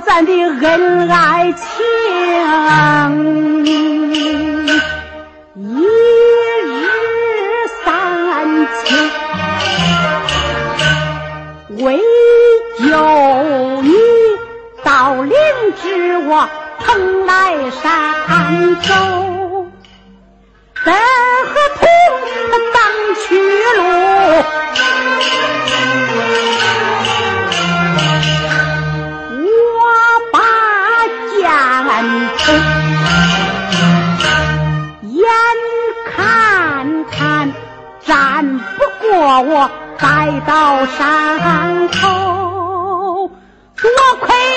咱的恩爱情一日三秋唯有你到林芝我蓬莱山走眼看看战不过我待到山头多亏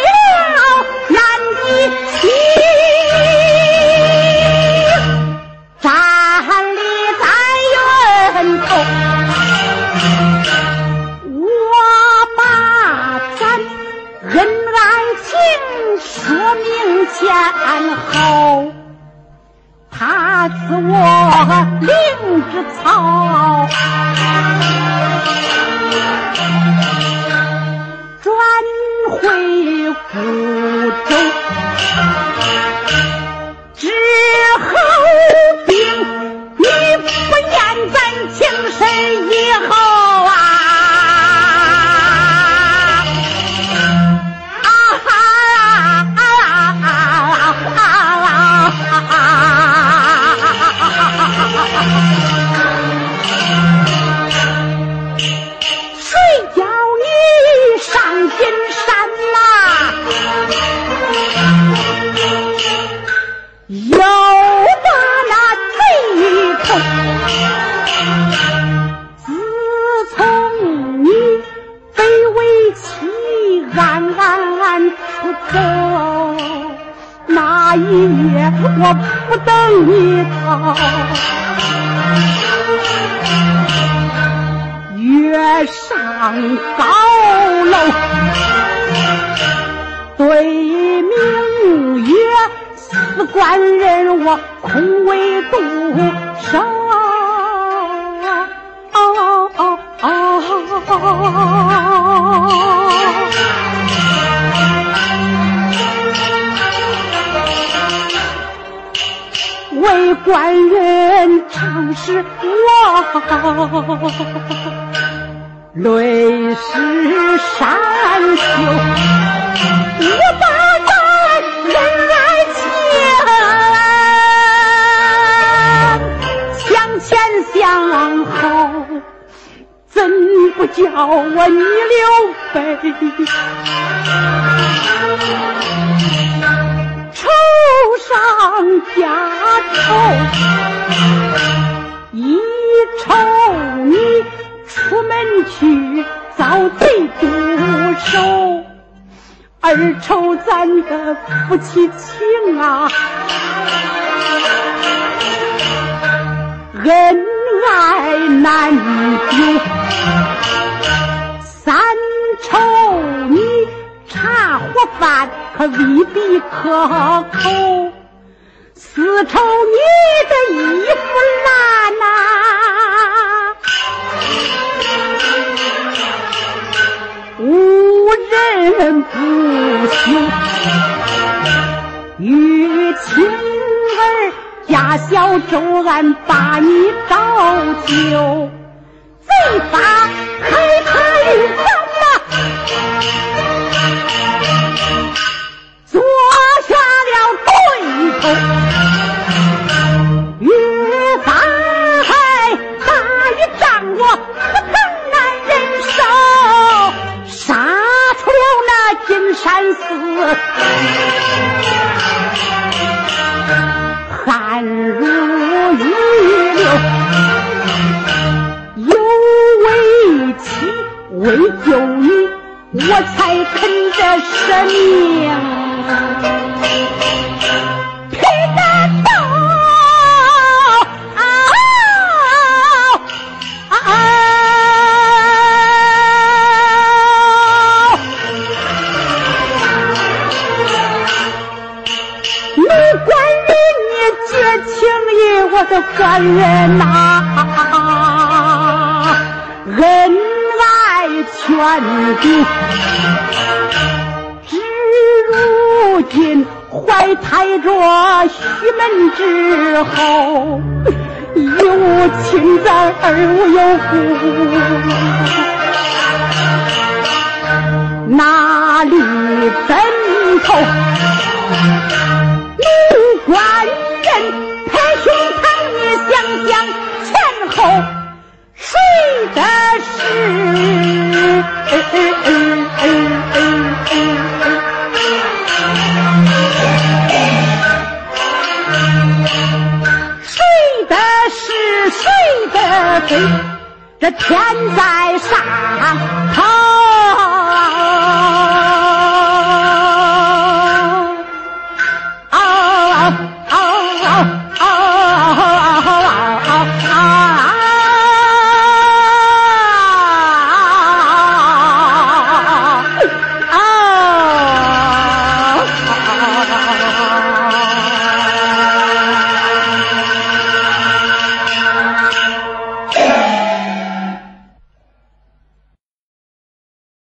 上高楼，对明月，四官人我空为独守。为官人常是我泪湿衫袖，我把咱恩爱情向前向后，怎不叫我逆流悲？二愁咱的夫妻情啊，恩爱难久，三愁你茶和饭。可未必可口，四愁你的衣服烂呐，人不休。与青儿家小周安把你找救，贼发害他于咱呐。官人呐，恩爱全丢，至如今怀胎着虚门之后，一无亲在，二无有故，哪里枕头？这天在上头。